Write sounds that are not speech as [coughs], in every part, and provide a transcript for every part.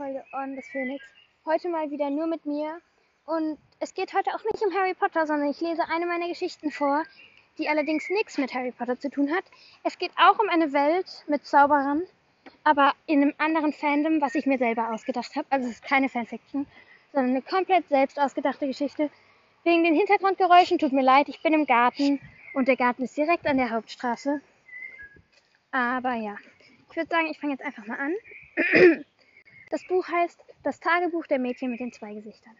Folge On des Phoenix. Heute mal wieder nur mit mir. Und es geht heute auch nicht um Harry Potter, sondern ich lese eine meiner Geschichten vor, die allerdings nichts mit Harry Potter zu tun hat. Es geht auch um eine Welt mit Zauberern, aber in einem anderen Fandom, was ich mir selber ausgedacht habe. Also es ist keine Fanfiction, sondern eine komplett selbst ausgedachte Geschichte. Wegen den Hintergrundgeräuschen tut mir leid, ich bin im Garten und der Garten ist direkt an der Hauptstraße. Aber ja, ich würde sagen, ich fange jetzt einfach mal an. [clears throat] Das Buch heißt Das Tagebuch der Mädchen mit den zwei Gesichtern.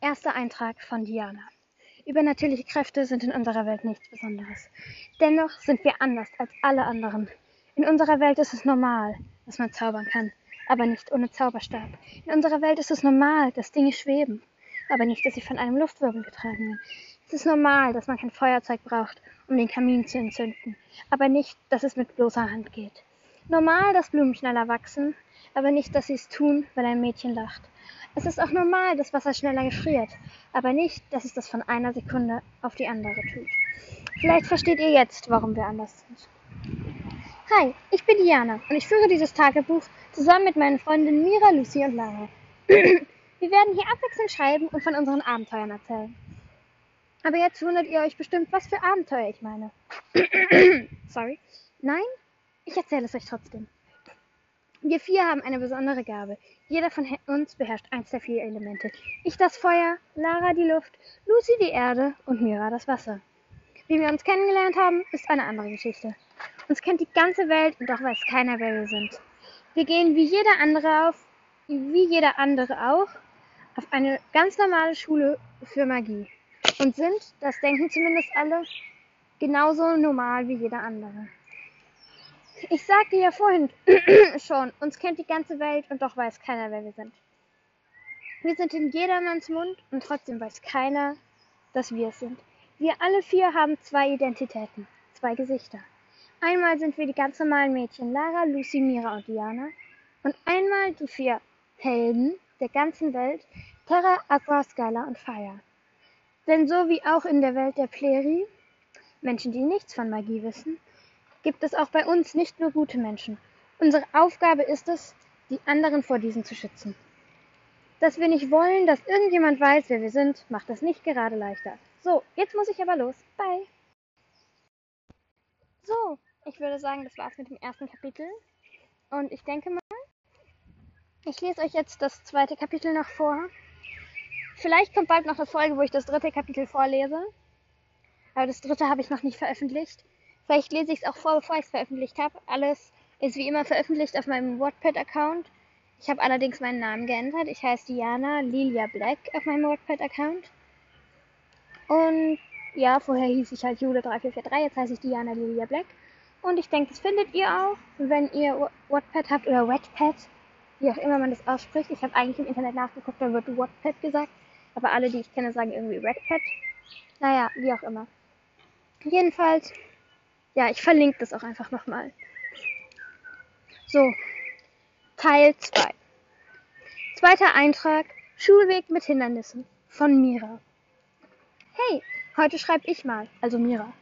Erster Eintrag von Diana. Übernatürliche Kräfte sind in unserer Welt nichts Besonderes. Dennoch sind wir anders als alle anderen. In unserer Welt ist es normal, dass man zaubern kann, aber nicht ohne Zauberstab. In unserer Welt ist es normal, dass Dinge schweben, aber nicht, dass sie von einem Luftwirbel getragen werden. Es ist normal, dass man kein Feuerzeug braucht, um den Kamin zu entzünden, aber nicht, dass es mit bloßer Hand geht. Normal, dass Blumen schneller wachsen, aber nicht, dass sie es tun, weil ein Mädchen lacht. Es ist auch normal, dass Wasser schneller gefriert, aber nicht, dass es das von einer Sekunde auf die andere tut. Vielleicht versteht ihr jetzt, warum wir anders sind. Hi, ich bin Diana und ich führe dieses Tagebuch zusammen mit meinen Freundinnen Mira, Lucy und Lara. [clears throat] wir werden hier abwechselnd schreiben und von unseren Abenteuern erzählen. Aber jetzt wundert ihr euch bestimmt, was für Abenteuer ich meine. [clears throat] Sorry. Nein? Ich erzähle es euch trotzdem. Wir vier haben eine besondere Gabe. Jeder von uns beherrscht eins der vier Elemente. Ich das Feuer, Lara die Luft, Lucy die Erde und Mira das Wasser. Wie wir uns kennengelernt haben, ist eine andere Geschichte. Uns kennt die ganze Welt und doch weiß keiner, wer wir sind. Wir gehen wie jeder andere auf, wie jeder andere auch, auf eine ganz normale Schule für Magie. Und sind, das denken zumindest alle, genauso normal wie jeder andere. Ich sagte ja vorhin [clears throat] schon, uns kennt die ganze Welt und doch weiß keiner, wer wir sind. Wir sind in jedermanns Mund und trotzdem weiß keiner, dass wir es sind. Wir alle vier haben zwei Identitäten, zwei Gesichter. Einmal sind wir die ganz normalen Mädchen Lara, Lucy, Mira und Diana. Und einmal die vier Helden der ganzen Welt Terra, Aqua, Skyla und Fire. Denn so wie auch in der Welt der Pleri, Menschen, die nichts von Magie wissen, gibt es auch bei uns nicht nur gute Menschen. Unsere Aufgabe ist es, die anderen vor diesen zu schützen. Dass wir nicht wollen, dass irgendjemand weiß, wer wir sind, macht das nicht gerade leichter. So, jetzt muss ich aber los. Bye. So, ich würde sagen, das war's mit dem ersten Kapitel. Und ich denke mal, ich lese euch jetzt das zweite Kapitel noch vor. Vielleicht kommt bald noch eine Folge, wo ich das dritte Kapitel vorlese. Aber das dritte habe ich noch nicht veröffentlicht. Vielleicht lese ich es auch vor, bevor ich es veröffentlicht habe. Alles ist wie immer veröffentlicht auf meinem Wattpad-Account. Ich habe allerdings meinen Namen geändert. Ich heiße Diana Lilia Black auf meinem Wattpad-Account. Und ja, vorher hieß ich halt Jule3443, jetzt heiße ich Diana Lilia Black. Und ich denke, das findet ihr auch, wenn ihr Wattpad habt oder Wattpad, wie auch immer man das ausspricht. Ich habe eigentlich im Internet nachgeguckt, da wird Wattpad gesagt. Aber alle, die ich kenne, sagen irgendwie Wattpad. Naja, wie auch immer. Jedenfalls ja, ich verlinke das auch einfach nochmal. So, Teil 2. Zweiter Eintrag, Schulweg mit Hindernissen von Mira. Hey, heute schreibe ich mal, also Mira.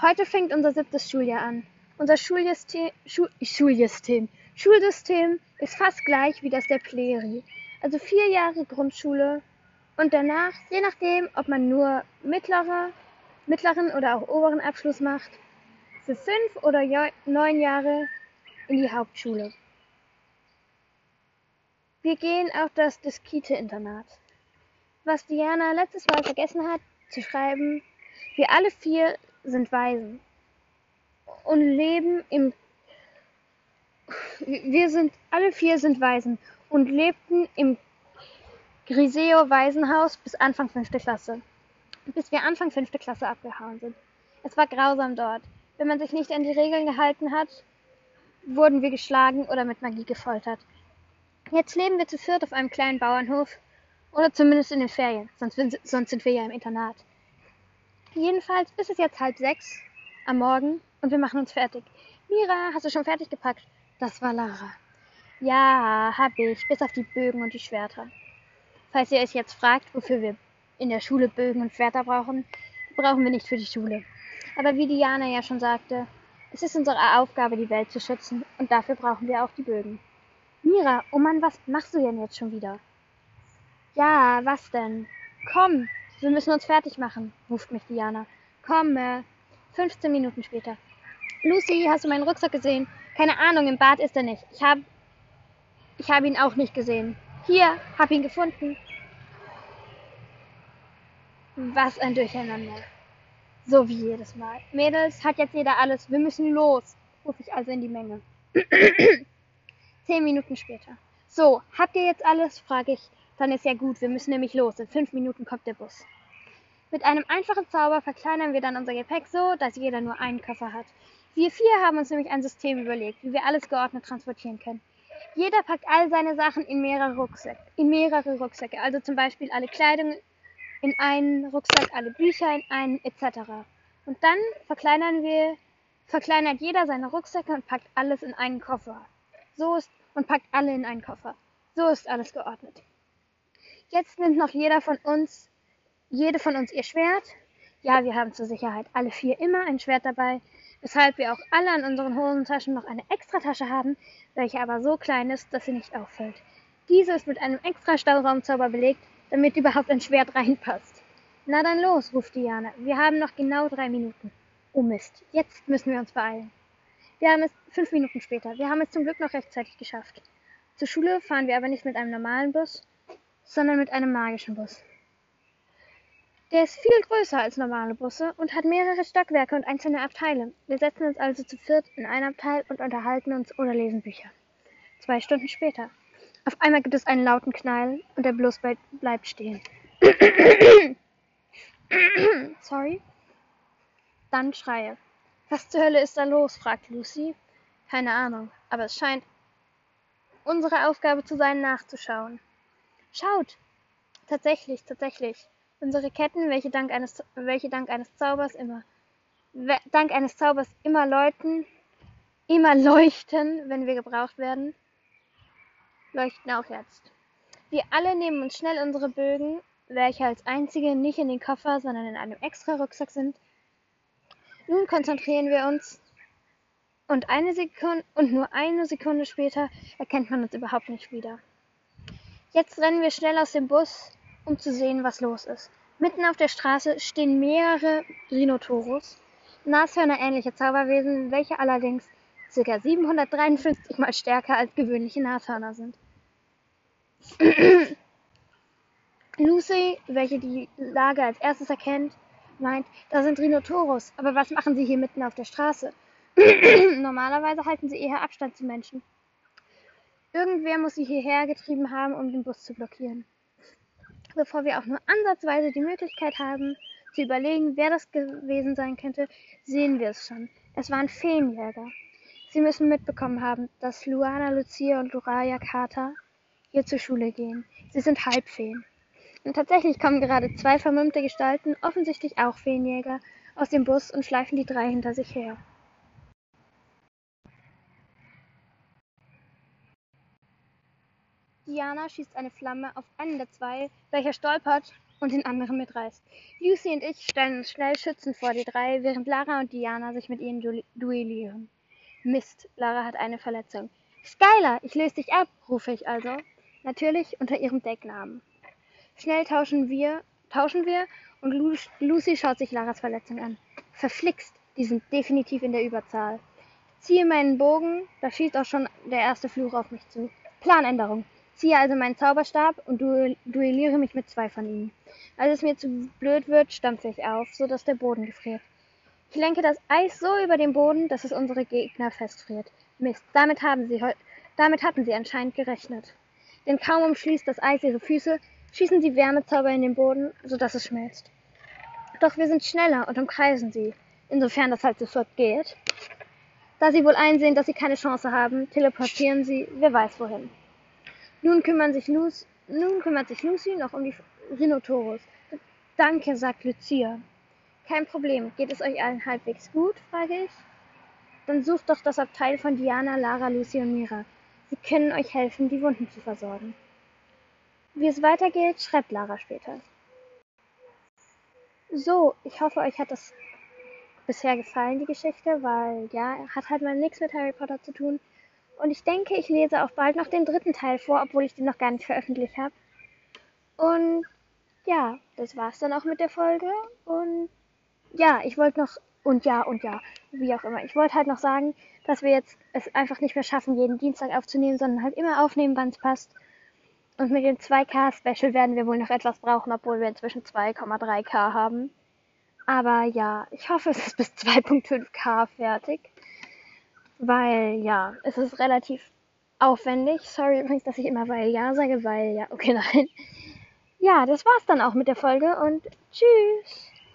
Heute fängt unser siebtes Schuljahr an. Unser Schuljustem, Schul, Schuljustem, Schulsystem ist fast gleich wie das der Pleri. Also vier Jahre Grundschule und danach, je nachdem, ob man nur mittlere mittleren oder auch oberen Abschluss macht, für fünf oder neun Jahre in die Hauptschule. Wir gehen auf das Diskite-Internat. Was Diana letztes Mal vergessen hat zu schreiben, wir alle vier sind Waisen und leben im wir sind alle vier sind Waisen und lebten im Griseo Waisenhaus bis Anfang fünfte Klasse bis wir Anfang fünfte Klasse abgehauen sind. Es war grausam dort. Wenn man sich nicht an die Regeln gehalten hat, wurden wir geschlagen oder mit Magie gefoltert. Jetzt leben wir zu viert auf einem kleinen Bauernhof oder zumindest in den Ferien, sonst, sonst sind wir ja im Internat. Jedenfalls ist es jetzt halb sechs am Morgen und wir machen uns fertig. Mira, hast du schon fertig gepackt? Das war Lara. Ja, hab ich, bis auf die Bögen und die Schwerter. Falls ihr euch jetzt fragt, wofür wir in der Schule Bögen und Schwerter brauchen, brauchen wir nicht für die Schule. Aber wie Diana ja schon sagte, Es ist unsere Aufgabe, die Welt zu schützen, und dafür brauchen wir auch die Bögen. Mira, oh Mann, was machst du denn jetzt schon wieder? Ja, was denn? Komm, wir müssen uns fertig machen, ruft mich Diana. Komm, äh, 15 Minuten später. Lucy, hast du meinen Rucksack gesehen? Keine Ahnung, im Bad ist er nicht. Ich habe ich hab ihn auch nicht gesehen. Hier, hab ihn gefunden. Was ein Durcheinander. So wie jedes Mal. Mädels, hat jetzt jeder alles. Wir müssen los, rufe ich also in die Menge. [clears throat] Zehn Minuten später. So, habt ihr jetzt alles? frage ich. Dann ist ja gut, wir müssen nämlich los. In fünf Minuten kommt der Bus. Mit einem einfachen Zauber verkleinern wir dann unser Gepäck so, dass jeder nur einen Koffer hat. Wir vier haben uns nämlich ein System überlegt, wie wir alles geordnet transportieren können. Jeder packt all seine Sachen in mehrere Rucksäcke, in mehrere Rucksäcke, also zum Beispiel alle Kleidung in einen Rucksack, alle Bücher in einen, etc. Und dann verkleinern wir, verkleinert jeder seine Rucksäcke und packt alles in einen Koffer. So ist, und packt alle in einen Koffer. So ist alles geordnet. Jetzt nimmt noch jeder von uns, jede von uns ihr Schwert. Ja, wir haben zur Sicherheit alle vier immer ein Schwert dabei, weshalb wir auch alle an unseren Hosentaschen noch eine Extratasche haben, welche aber so klein ist, dass sie nicht auffällt. Diese ist mit einem extra Stauraumzauber belegt, damit überhaupt ein Schwert reinpasst. Na dann los, ruft Diana. Wir haben noch genau drei Minuten. Oh Mist, jetzt müssen wir uns beeilen. Wir haben es fünf Minuten später. Wir haben es zum Glück noch rechtzeitig geschafft. Zur Schule fahren wir aber nicht mit einem normalen Bus, sondern mit einem magischen Bus. Der ist viel größer als normale Busse und hat mehrere Stockwerke und einzelne Abteile. Wir setzen uns also zu viert in ein Abteil und unterhalten uns oder lesen Bücher. Zwei Stunden später. Auf einmal gibt es einen lauten Knall und der Bus bleibt stehen. [coughs] Sorry. Dann Schreie. Was zur Hölle ist da los? fragt Lucy. Keine Ahnung, aber es scheint unsere Aufgabe zu sein, nachzuschauen. Schaut! Tatsächlich, tatsächlich. Unsere Ketten, welche dank eines, welche dank eines Zaubers immer, dank eines Zaubers immer läuten, immer leuchten, wenn wir gebraucht werden, leuchten auch jetzt. Wir alle nehmen uns schnell unsere Bögen, welche als einzige nicht in den Koffer, sondern in einem extra Rucksack sind. Nun konzentrieren wir uns und eine Sekunde und nur eine Sekunde später erkennt man uns überhaupt nicht wieder. Jetzt rennen wir schnell aus dem Bus, um zu sehen, was los ist. Mitten auf der Straße stehen mehrere Rhinotoros, Nashörner-ähnliche Zauberwesen, welche allerdings ca. 753 mal stärker als gewöhnliche Nashörner sind. Lucy, welche die Lage als erstes erkennt, meint, da sind Rhinotoros, aber was machen sie hier mitten auf der Straße? [clears throat] Normalerweise halten sie eher Abstand zu Menschen. Irgendwer muss sie hierher getrieben haben, um den Bus zu blockieren. Bevor wir auch nur ansatzweise die Möglichkeit haben, zu überlegen, wer das gewesen sein könnte, sehen wir es schon. Es waren Feenjäger. Sie müssen mitbekommen haben, dass Luana, Lucia und Luraya Carter hier zur Schule gehen. Sie sind Halbfeen. Und tatsächlich kommen gerade zwei vermummte Gestalten, offensichtlich auch Feenjäger, aus dem Bus und schleifen die drei hinter sich her. Diana schießt eine Flamme auf einen der zwei, welcher stolpert und den anderen mitreißt. Lucy und ich stellen uns schnell Schützen vor die drei, während Lara und Diana sich mit ihnen du duellieren. Mist, Lara hat eine Verletzung. Skylar, ich löse dich ab, rufe ich also. Natürlich unter ihrem Decknamen. Schnell tauschen wir, tauschen wir und Lu Lucy schaut sich Laras Verletzung an. Verflixt, die sind definitiv in der Überzahl. Ziehe meinen Bogen, da schießt auch schon der erste Fluch auf mich zu. Planänderung. Ziehe also meinen Zauberstab und duelliere mich mit zwei von ihnen. Als es mir zu blöd wird, stampfe ich auf, so dass der Boden gefriert. Ich lenke das Eis so über den Boden, dass es unsere Gegner festfriert. Mist, damit, haben sie damit hatten sie anscheinend gerechnet. Denn kaum umschließt das Eis ihre Füße, schießen sie Wärmezauber in den Boden, so dass es schmilzt. Doch wir sind schneller und umkreisen sie, insofern das halt sofort geht. Da sie wohl einsehen, dass sie keine Chance haben, teleportieren sie, wer weiß wohin. Nun, Lucy, nun kümmert sich Lucy noch um die Rhinotoros. Danke, sagt Lucia. Kein Problem. Geht es euch allen halbwegs gut? frage ich. Dann sucht doch das Abteil von Diana, Lara, Lucy und Mira. Sie können euch helfen, die Wunden zu versorgen. Wie es weitergeht, schreibt Lara später. So, ich hoffe, euch hat das bisher gefallen, die Geschichte, weil ja, hat halt mal nichts mit Harry Potter zu tun. Und ich denke, ich lese auch bald noch den dritten Teil vor, obwohl ich den noch gar nicht veröffentlicht habe. Und ja, das war's dann auch mit der Folge. Und ja, ich wollte noch, und ja, und ja, wie auch immer. Ich wollte halt noch sagen, dass wir jetzt es einfach nicht mehr schaffen, jeden Dienstag aufzunehmen, sondern halt immer aufnehmen, wann es passt. Und mit dem 2K-Special werden wir wohl noch etwas brauchen, obwohl wir inzwischen 2,3K haben. Aber ja, ich hoffe, es ist bis 2.5K fertig. Weil ja, es ist relativ aufwendig. Sorry übrigens, dass ich immer weil ja sage, weil ja, okay, [laughs] nein. Ja, das war's dann auch mit der Folge und tschüss.